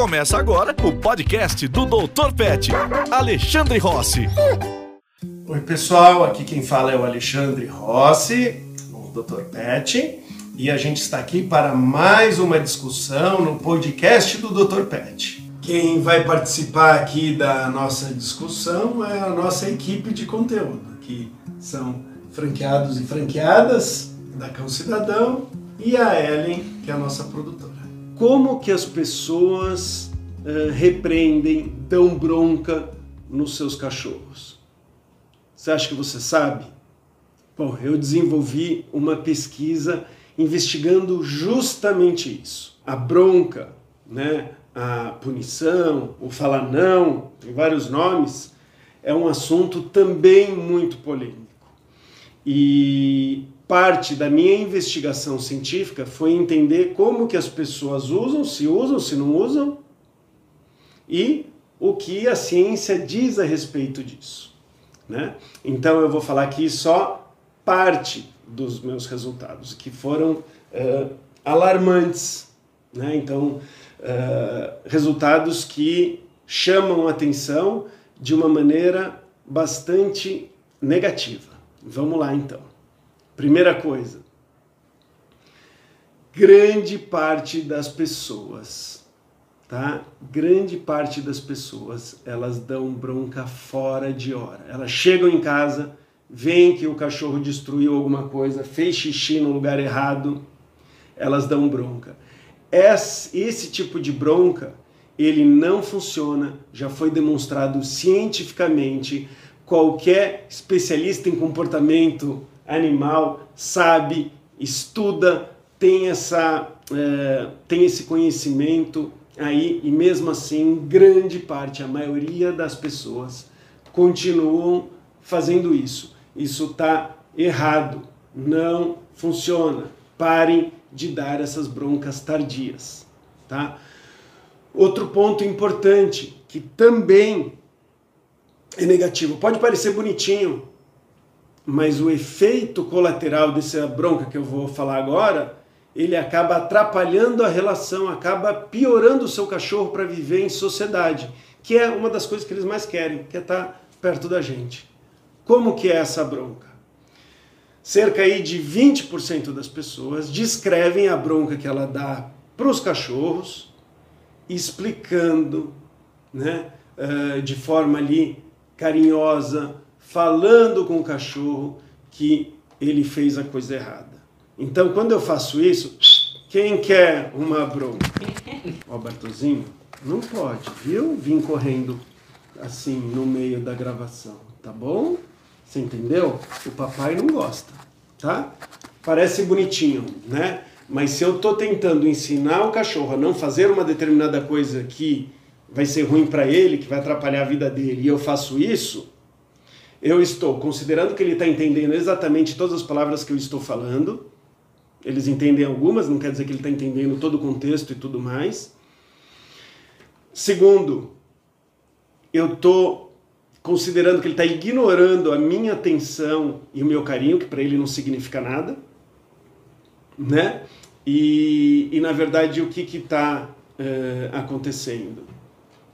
Começa agora o podcast do Dr. Pet, Alexandre Rossi. Oi, pessoal, aqui quem fala é o Alexandre Rossi, o Dr. Pet, e a gente está aqui para mais uma discussão no podcast do Dr. Pet. Quem vai participar aqui da nossa discussão é a nossa equipe de conteúdo, que são franqueados e franqueadas da Cão Cidadão e a Ellen, que é a nossa produtora. Como que as pessoas uh, repreendem, dão bronca nos seus cachorros? Você acha que você sabe? Bom, eu desenvolvi uma pesquisa investigando justamente isso. A bronca, né, a punição, o falar não, tem vários nomes, é um assunto também muito polêmico. E parte da minha investigação científica foi entender como que as pessoas usam, se usam, se não usam, e o que a ciência diz a respeito disso. Né? Então eu vou falar aqui só parte dos meus resultados, que foram uh, alarmantes. Né? Então, uh, resultados que chamam a atenção de uma maneira bastante negativa. Vamos lá então. Primeira coisa, grande parte das pessoas, tá? Grande parte das pessoas, elas dão bronca fora de hora. Elas chegam em casa, veem que o cachorro destruiu alguma coisa, fez xixi no lugar errado, elas dão bronca. Esse, esse tipo de bronca, ele não funciona, já foi demonstrado cientificamente. Qualquer especialista em comportamento animal, sabe, estuda, tem, essa, é, tem esse conhecimento aí e mesmo assim, grande parte, a maioria das pessoas continuam fazendo isso. Isso está errado, não funciona. Parem de dar essas broncas tardias, tá? Outro ponto importante que também é negativo, pode parecer bonitinho, mas o efeito colateral dessa bronca que eu vou falar agora, ele acaba atrapalhando a relação, acaba piorando o seu cachorro para viver em sociedade, que é uma das coisas que eles mais querem, que é estar tá perto da gente. Como que é essa bronca? Cerca aí de 20% das pessoas descrevem a bronca que ela dá para os cachorros, explicando, né, eh, de forma ali carinhosa, falando com o cachorro que ele fez a coisa errada. Então, quando eu faço isso, quem quer uma bronca? Ó, Bartozinho, não pode, viu? Vim correndo assim no meio da gravação, tá bom? Você entendeu? O papai não gosta, tá? Parece bonitinho, né? Mas se eu tô tentando ensinar o cachorro a não fazer uma determinada coisa que vai ser ruim para ele, que vai atrapalhar a vida dele, e eu faço isso, eu estou considerando que ele está entendendo exatamente todas as palavras que eu estou falando. Eles entendem algumas, não quer dizer que ele está entendendo todo o contexto e tudo mais. Segundo, eu estou considerando que ele está ignorando a minha atenção e o meu carinho, que para ele não significa nada, né? E, e na verdade, o que está uh, acontecendo?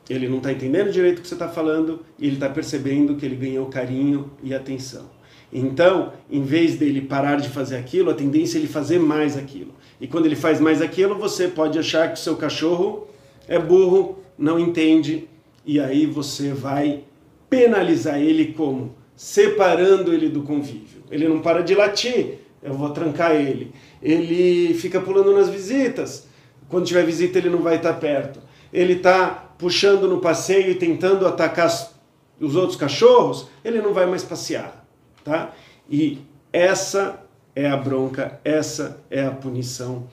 Ele não está entendendo direito o que você está falando e ele está percebendo que ele ganhou carinho e atenção. Então, em vez dele parar de fazer aquilo, a tendência é ele fazer mais aquilo. E quando ele faz mais aquilo, você pode achar que o seu cachorro é burro, não entende, e aí você vai penalizar ele como? Separando ele do convívio. Ele não para de latir, eu vou trancar ele. Ele fica pulando nas visitas, quando tiver visita ele não vai estar perto. Ele está puxando no passeio e tentando atacar os outros cachorros, ele não vai mais passear, tá? E essa é a bronca, essa é a punição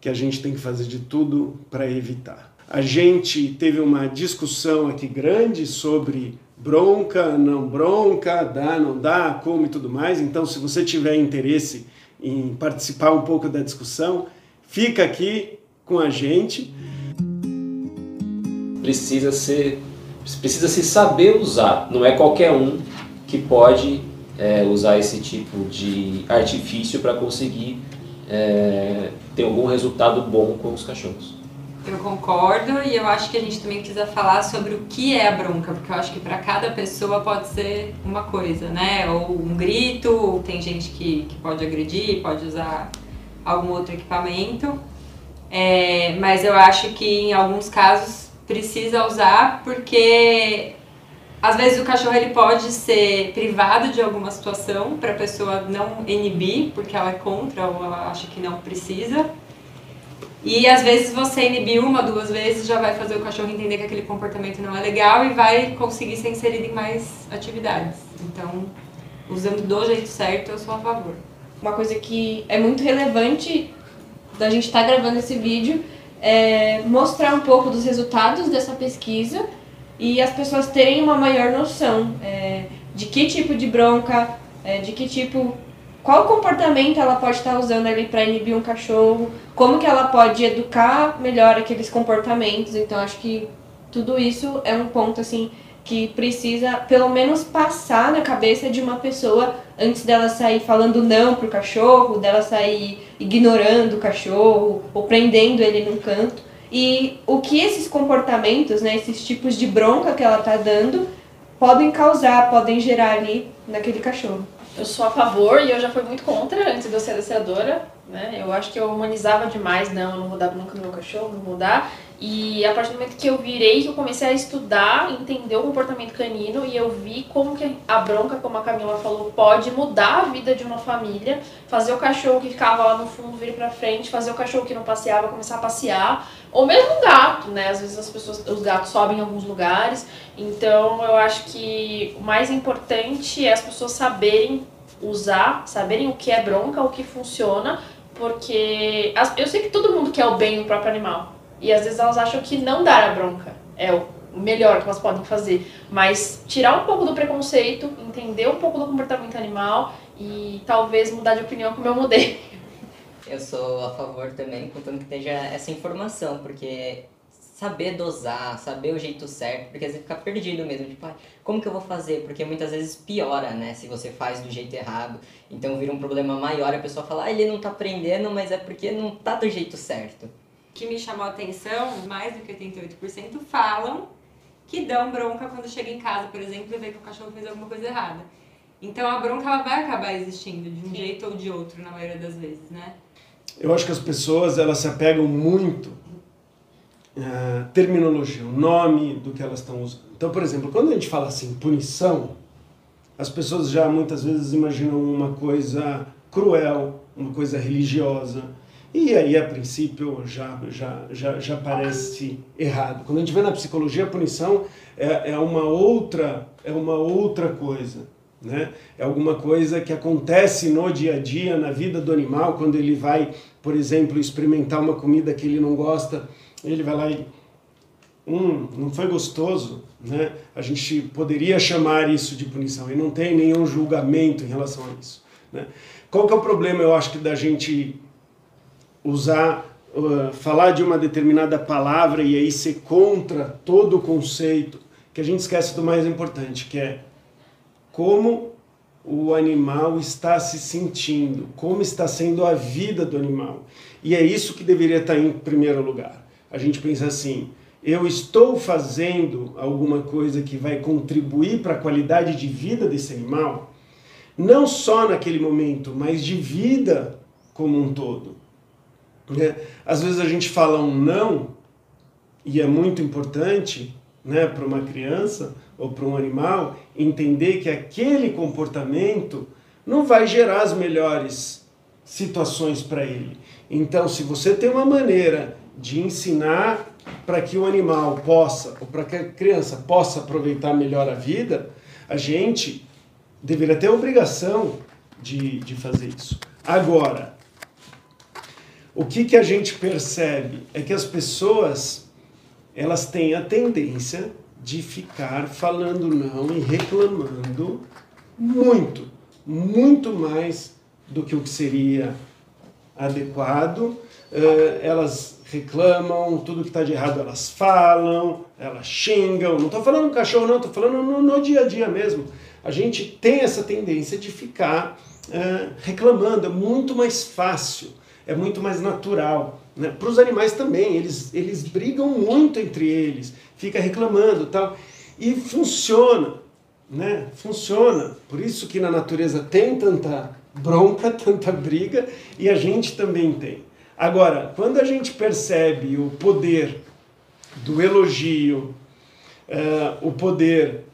que a gente tem que fazer de tudo para evitar. A gente teve uma discussão aqui grande sobre bronca, não bronca, dá, não dá, como e tudo mais. Então, se você tiver interesse em participar um pouco da discussão, fica aqui com a gente precisa ser precisa se saber usar. Não é qualquer um que pode é, usar esse tipo de artifício para conseguir é, ter algum resultado bom com os cachorros. Eu concordo e eu acho que a gente também precisa falar sobre o que é a bronca, porque eu acho que para cada pessoa pode ser uma coisa, né? Ou um grito, ou tem gente que, que pode agredir, pode usar algum outro equipamento. É, mas eu acho que em alguns casos precisa usar porque às vezes o cachorro ele pode ser privado de alguma situação para a pessoa não inibir, porque ela é contra ou ela acha que não precisa. E às vezes você inibir uma, duas vezes já vai fazer o cachorro entender que aquele comportamento não é legal e vai conseguir ser inserido em mais atividades. Então, usando do jeito certo, eu sou a favor. Uma coisa que é muito relevante da gente estar tá gravando esse vídeo é mostrar um pouco dos resultados dessa pesquisa e as pessoas terem uma maior noção é, de que tipo de bronca, é, de que tipo qual comportamento ela pode estar usando ali para inibir um cachorro, como que ela pode educar melhor aqueles comportamentos. Então acho que tudo isso é um ponto assim que precisa pelo menos passar na cabeça de uma pessoa antes dela sair falando não pro cachorro, dela sair ignorando o cachorro ou prendendo ele num canto. E o que esses comportamentos, né, esses tipos de bronca que ela tá dando podem causar, podem gerar ali naquele cachorro eu sou a favor e eu já fui muito contra antes de eu ser adestradora, né? Eu acho que eu humanizava demais, não, eu não vou dar nunca no meu cachorro, não vou dar. E a partir do momento que eu virei, que eu comecei a estudar, entender o comportamento canino e eu vi como que a bronca, como a Camila falou, pode mudar a vida de uma família, fazer o cachorro que ficava lá no fundo vir para frente, fazer o cachorro que não passeava começar a passear, ou mesmo o gato, né? Às vezes as pessoas, os gatos sobem em alguns lugares. Então, eu acho que o mais importante é as pessoas saberem usar, saberem o que é bronca, o que funciona, porque eu sei que todo mundo quer o bem do próprio animal. E às vezes elas acham que não dar a bronca é o melhor que elas podem fazer. Mas tirar um pouco do preconceito, entender um pouco do comportamento animal e talvez mudar de opinião como eu mudei. Eu sou a favor também, contanto que esteja essa informação, porque saber dosar, saber o jeito certo, porque às vezes fica perdido mesmo, tipo, ah, como que eu vou fazer? Porque muitas vezes piora, né, se você faz do jeito errado, então vira um problema maior, a pessoa fala, ah, ele não tá aprendendo, mas é porque não tá do jeito certo. Que me chamou a atenção, mais do que 88% falam que dão bronca quando chega em casa, por exemplo, e vê que o cachorro fez alguma coisa errada. Então a bronca ela vai acabar existindo de um Sim. jeito ou de outro na maioria das vezes, né? Eu acho que as pessoas elas se apegam muito à terminologia, o nome do que elas estão usando. Então, por exemplo, quando a gente fala assim, punição, as pessoas já muitas vezes imaginam uma coisa cruel, uma coisa religiosa. E aí, a princípio, já, já, já, já parece errado. Quando a gente vê na psicologia, a punição é, é, uma, outra, é uma outra coisa. Né? É alguma coisa que acontece no dia a dia, na vida do animal, quando ele vai, por exemplo, experimentar uma comida que ele não gosta, ele vai lá e. Hum, não foi gostoso, né? A gente poderia chamar isso de punição e não tem nenhum julgamento em relação a isso. Né? Qual que é o problema, eu acho, que da gente usar, uh, falar de uma determinada palavra e aí ser contra todo o conceito, que a gente esquece do mais importante, que é como o animal está se sentindo, como está sendo a vida do animal. E é isso que deveria estar em primeiro lugar. A gente pensa assim: eu estou fazendo alguma coisa que vai contribuir para a qualidade de vida desse animal, não só naquele momento, mas de vida como um todo. Né? Às vezes a gente fala um não, e é muito importante né, para uma criança, ou para um animal entender que aquele comportamento não vai gerar as melhores situações para ele. Então, se você tem uma maneira de ensinar para que o animal possa, ou para que a criança possa aproveitar melhor a vida, a gente deveria ter a obrigação de, de fazer isso. Agora, o que, que a gente percebe é que as pessoas elas têm a tendência de ficar falando não e reclamando muito, muito mais do que o que seria adequado. Uh, elas reclamam, tudo que está de errado elas falam, elas xingam. Não estou falando cachorro, não, estou falando no, no, dia a dia mesmo. A gente tem essa tendência de ficar uh, reclamando, é muito mais fácil, é muito mais natural Né? Para os animais também, eles, eles brigam muito entre eles, fica reclamando tal. E funciona, né? Funciona. Por isso que na natureza tem tanta bronca, tanta briga, e a gente também tem. Agora, quando a gente percebe o poder do elogio, uh, o poder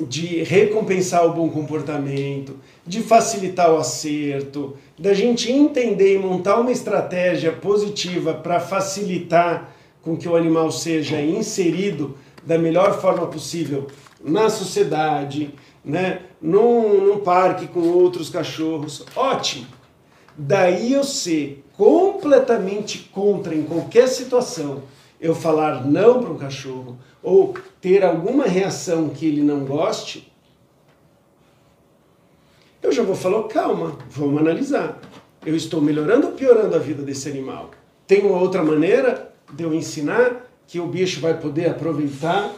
de recompensar o bom comportamento, de facilitar o acerto, da gente entender e montar uma estratégia positiva para facilitar com que o animal seja inserido da melhor forma possível na sociedade, né? num, num parque com outros cachorros, ótimo. Daí eu ser completamente contra em qualquer situação eu falar não para um cachorro ou ter alguma reação que ele não goste, eu já vou falar, calma, vamos analisar. Eu estou melhorando ou piorando a vida desse animal? Tem uma outra maneira de eu ensinar que o bicho vai poder aproveitar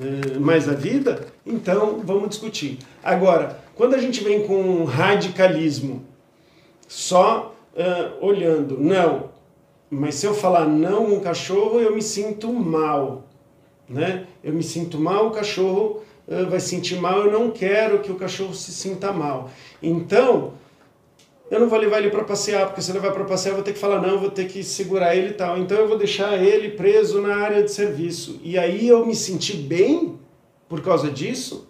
eh, mais a vida? Então, vamos discutir. Agora, quando a gente vem com um radicalismo, só uh, olhando, não, mas se eu falar não um cachorro, eu me sinto mal, né? Eu me sinto mal, o cachorro uh, vai sentir mal, eu não quero que o cachorro se sinta mal. Então, eu não vou levar ele para passear, porque se eu levar para passear eu vou ter que falar não, vou ter que segurar ele e tal. Então eu vou deixar ele preso na área de serviço. E aí eu me senti bem por causa disso,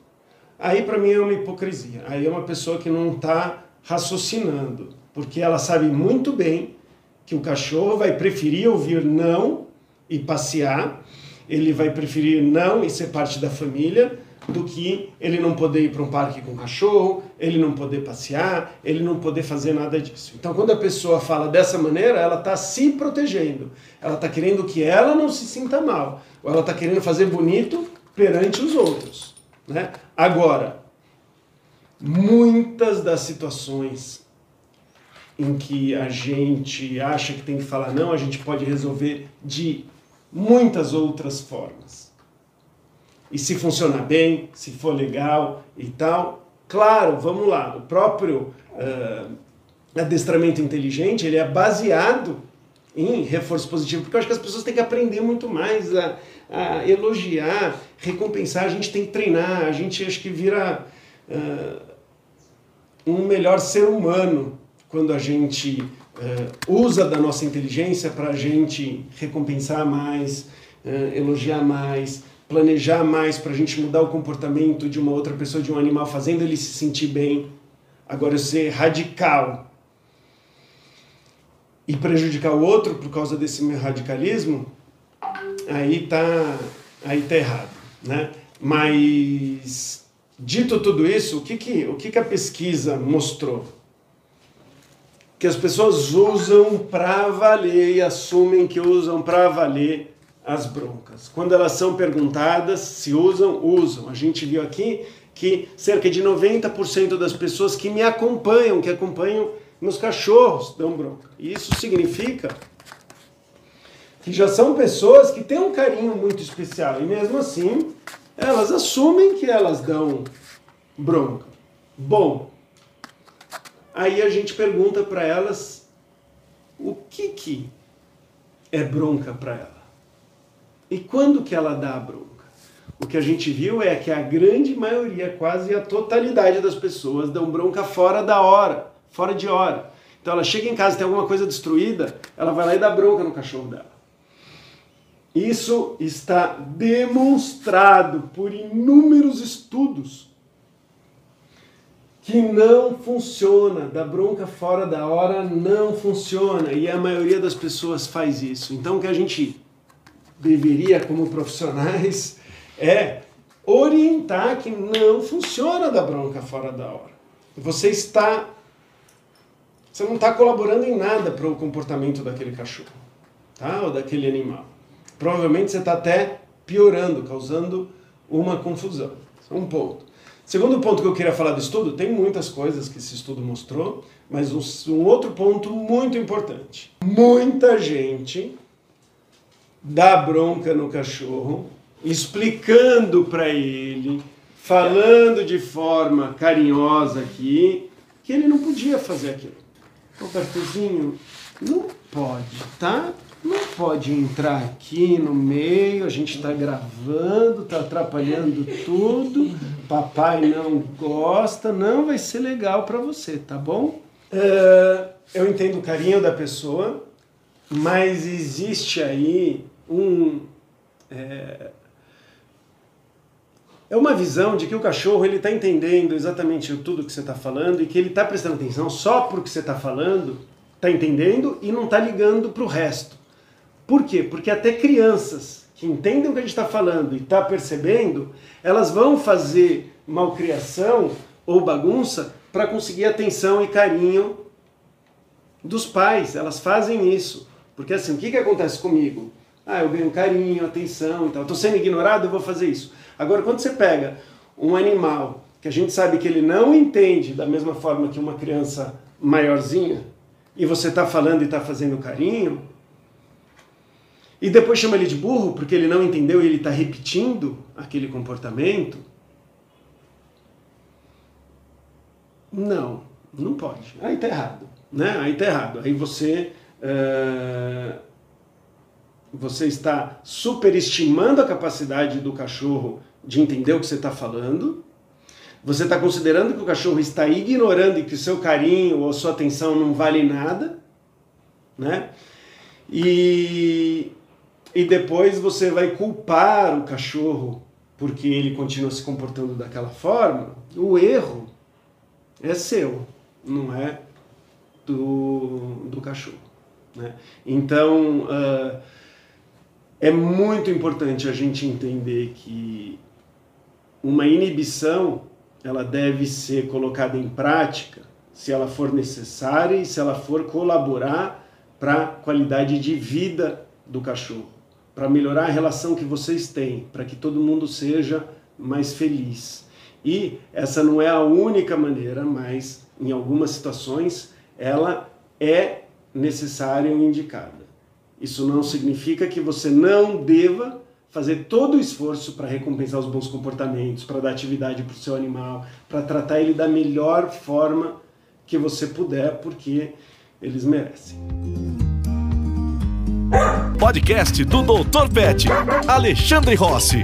aí para mim é uma hipocrisia. Aí é uma pessoa que não está raciocinando, porque ela sabe muito bem que o cachorro vai preferir ouvir não e passear, ele vai preferir não e ser parte da família do que ele não poder ir para um parque com o cachorro, ele não poder passear, ele não poder fazer nada disso. Então, quando a pessoa fala dessa maneira, ela está se protegendo, ela está querendo que ela não se sinta mal, ou ela está querendo fazer bonito perante os outros. Né? Agora, muitas das situações em que a gente acha que tem que falar não, a gente pode resolver de muitas outras formas. E se funcionar bem, se for legal e tal, claro, vamos lá, o próprio uh, adestramento inteligente, ele é baseado em reforço positivo, porque eu acho que as pessoas têm que aprender muito mais a, a elogiar, recompensar, a gente tem que treinar, a gente acho que vira uh, um melhor ser humano quando a gente usa da nossa inteligência para a gente recompensar mais, uh, elogiar mais, planejar mais para a gente mudar o comportamento de uma outra pessoa, de um animal, fazendo ele se sentir bem. Agora, ser radical e prejudicar o outro por causa desse meu radicalismo, aí tá, aí tá errado, né? Mas dito tudo isso, o que que, o que que a pesquisa mostrou? Que as pessoas usam para valer e assumem que usam para valer as broncas. Quando elas são perguntadas se usam, usam. A gente viu aqui que cerca de 90% das pessoas que me acompanham, que acompanham meus cachorros, dão bronca. Isso significa que já são pessoas que têm um carinho muito especial e mesmo assim elas assumem que elas dão bronca. Bom, Aí a gente pergunta para elas o que que é bronca para ela. E quando que ela dá a bronca? O que a gente viu é que a grande maioria, quase a totalidade das pessoas dão bronca fora da hora, fora de hora. Então ela chega em casa tem alguma coisa destruída, ela vai lá e dá bronca no cachorro dela. Isso está demonstrado por inúmeros estudos que não funciona, da bronca fora da hora não funciona e a maioria das pessoas faz isso. Então o que a gente deveria como profissionais é orientar que não funciona da bronca fora da hora. Você está você não está colaborando em nada para o comportamento daquele cachorro, tá? Ou daquele animal. Provavelmente você está até piorando, causando uma confusão. É um ponto. Segundo ponto que eu queria falar do estudo, tem muitas coisas que esse estudo mostrou, mas um, um outro ponto muito importante. Muita gente dá bronca no cachorro, explicando para ele, falando de forma carinhosa aqui, que ele não podia fazer aquilo. Robertozinho, Não pode, tá? Não pode entrar aqui no meio, a gente está gravando, está atrapalhando tudo. Papai não gosta, não vai ser legal para você, tá bom? É, eu entendo o carinho da pessoa, mas existe aí um. É, é uma visão de que o cachorro ele está entendendo exatamente tudo que você está falando e que ele está prestando atenção só para o que você está falando, está entendendo e não está ligando para o resto. Por quê? Porque até crianças que entendem o que a gente está falando e está percebendo, elas vão fazer malcriação ou bagunça para conseguir atenção e carinho dos pais. Elas fazem isso. Porque assim, o que, que acontece comigo? Ah, eu ganho carinho, atenção e tal. Estou sendo ignorado, eu vou fazer isso. Agora, quando você pega um animal que a gente sabe que ele não entende da mesma forma que uma criança maiorzinha, e você está falando e está fazendo carinho, e depois chama ele de burro porque ele não entendeu e ele está repetindo aquele comportamento, não, não pode. Aí está errado. Né? Aí está errado. Aí você. Uh, você está superestimando a capacidade do cachorro de entender o que você está falando. Você está considerando que o cachorro está ignorando e que o seu carinho ou sua atenção não vale nada, né? E, e depois você vai culpar o cachorro porque ele continua se comportando daquela forma. O erro é seu, não é do, do cachorro. Né? Então, uh, é muito importante a gente entender que uma inibição ela deve ser colocada em prática se ela for necessária e se ela for colaborar para a qualidade de vida do cachorro, para melhorar a relação que vocês têm, para que todo mundo seja mais feliz. E essa não é a única maneira, mas em algumas situações ela é necessária e indicada. Isso não significa que você não deva fazer todo o esforço para recompensar os bons comportamentos, para dar atividade para o seu animal, para tratar ele da melhor forma que você puder, porque eles merecem. Podcast do Dr. Pet, Alexandre Rossi.